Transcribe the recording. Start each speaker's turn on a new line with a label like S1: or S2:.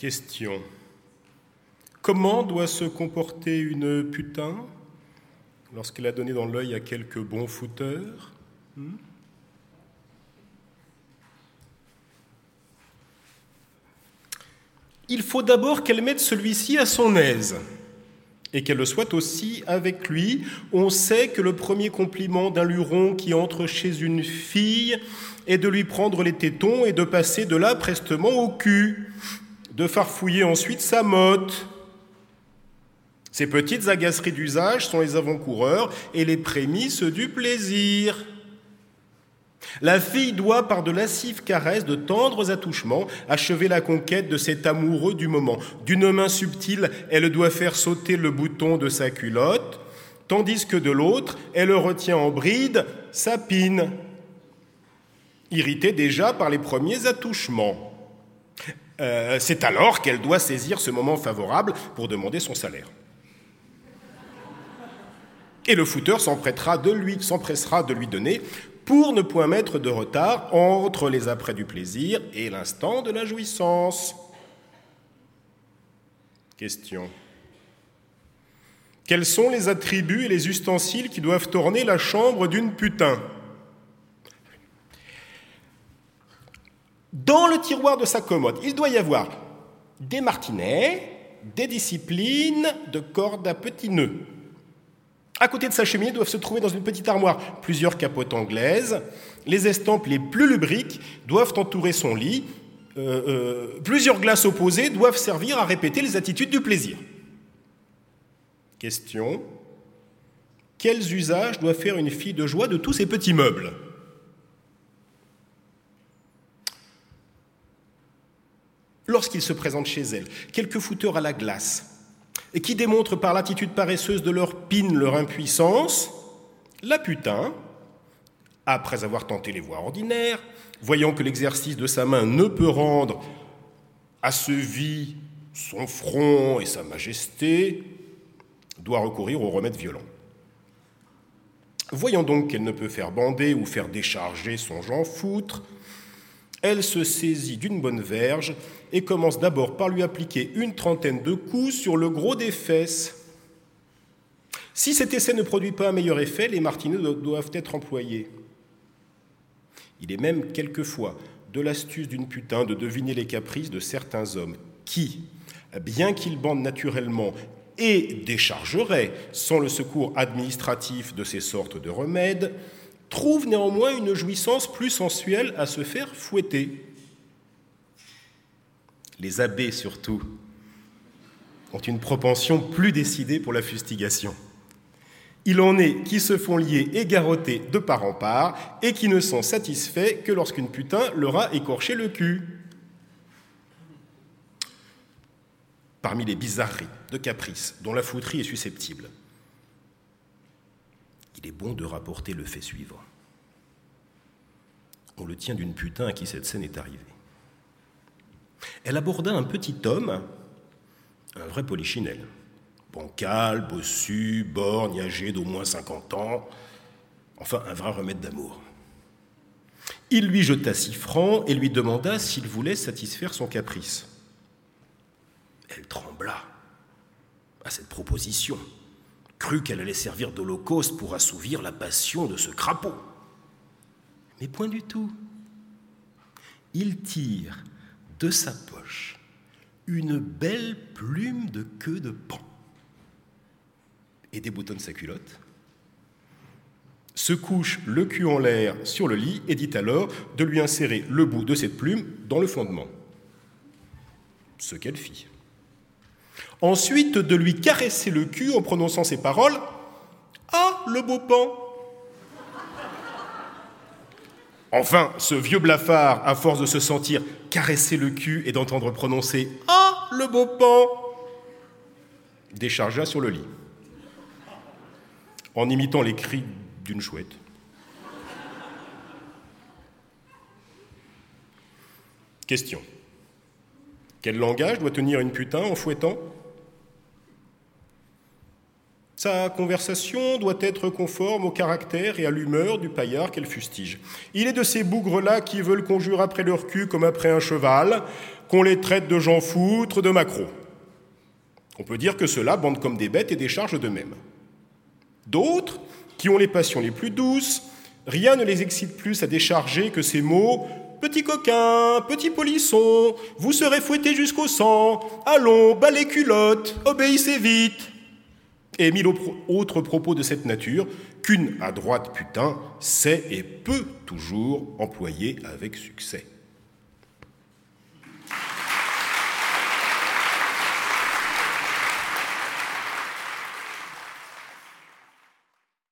S1: Question. Comment doit se comporter une putain lorsqu'elle a donné dans l'œil à quelques bons fouteurs hmm? Il faut d'abord qu'elle mette celui-ci à son aise et qu'elle le soit aussi avec lui. On sait que le premier compliment d'un luron qui entre chez une fille est de lui prendre les tétons et de passer de là prestement au cul, de farfouiller ensuite sa motte. Ces petites agaceries d'usage sont les avant-coureurs et les prémices du plaisir. La fille doit, par de lascives caresses, de tendres attouchements, achever la conquête de cet amoureux du moment. D'une main subtile, elle doit faire sauter le bouton de sa culotte, tandis que de l'autre, elle retient en bride sa pine, irritée déjà par les premiers attouchements. Euh, c'est alors qu'elle doit saisir ce moment favorable pour demander son salaire. Et le fouteur s'empressera de lui, de lui donner pour ne point mettre de retard entre les apprêts du plaisir et l'instant de la jouissance. Question. Quels sont les attributs et les ustensiles qui doivent orner la chambre d'une putain? Dans le tiroir de sa commode, il doit y avoir des martinets, des disciplines de cordes à petits nœuds, à côté de sa cheminée doivent se trouver dans une petite armoire plusieurs capotes anglaises. Les estampes les plus lubriques doivent entourer son lit. Euh, euh, plusieurs glaces opposées doivent servir à répéter les attitudes du plaisir. Question. Quels usages doit faire une fille de joie de tous ces petits meubles? Lorsqu'il se présente chez elle, quelques fouteurs à la glace, et qui démontrent par l'attitude paresseuse de leur pine leur impuissance, la putain, après avoir tenté les voies ordinaires, voyant que l'exercice de sa main ne peut rendre à ce vie son front et sa majesté, doit recourir au remède violent. Voyant donc qu'elle ne peut faire bander ou faire décharger son jean foutre, elle se saisit d'une bonne verge et commence d'abord par lui appliquer une trentaine de coups sur le gros des fesses. Si cet essai ne produit pas un meilleur effet, les martinets doivent être employés. Il est même quelquefois de l'astuce d'une putain de deviner les caprices de certains hommes qui, bien qu'ils bandent naturellement et déchargeraient sans le secours administratif de ces sortes de remèdes, trouvent néanmoins une jouissance plus sensuelle à se faire fouetter les abbés surtout, ont une propension plus décidée pour la fustigation. Il en est qui se font lier et garrotter de part en part et qui ne sont satisfaits que lorsqu'une putain leur a écorché le cul. Parmi les bizarreries de caprice dont la fouterie est susceptible, il est bon de rapporter le fait suivant. On le tient d'une putain à qui cette scène est arrivée. Elle aborda un petit homme, un vrai polichinelle, bancal, bossu, borgne, âgé d'au moins 50 ans, enfin un vrai remède d'amour. Il lui jeta six francs et lui demanda s'il voulait satisfaire son caprice. Elle trembla à cette proposition, crut qu'elle allait servir d'holocauste pour assouvir la passion de ce crapaud. Mais point du tout. Il tire de sa poche une belle plume de queue de pan et déboutonne sa culotte, se couche le cul en l'air sur le lit et dit alors de lui insérer le bout de cette plume dans le fondement. Ce qu'elle fit. Ensuite, de lui caresser le cul en prononçant ces paroles Ah, le beau pan Enfin, ce vieux blafard, à force de se sentir caresser le cul et d'entendre prononcer Ah, le beau pan déchargea sur le lit, en imitant les cris d'une chouette. Question. Quel langage doit tenir une putain en fouettant? Sa conversation doit être conforme au caractère et à l'humeur du paillard qu'elle fustige. Il est de ces bougres-là qui veulent qu'on jure après leur cul comme après un cheval, qu'on les traite de gens foutres, de macros. On peut dire que ceux-là bandent comme des bêtes et déchargent d'eux-mêmes. D'autres, qui ont les passions les plus douces, rien ne les excite plus à décharger que ces mots Petit coquin, petit polisson, vous serez fouetté jusqu'au sang, allons, bas les culottes, obéissez vite et mille autres propos de cette nature qu'une à droite putain sait et peut toujours employer avec succès.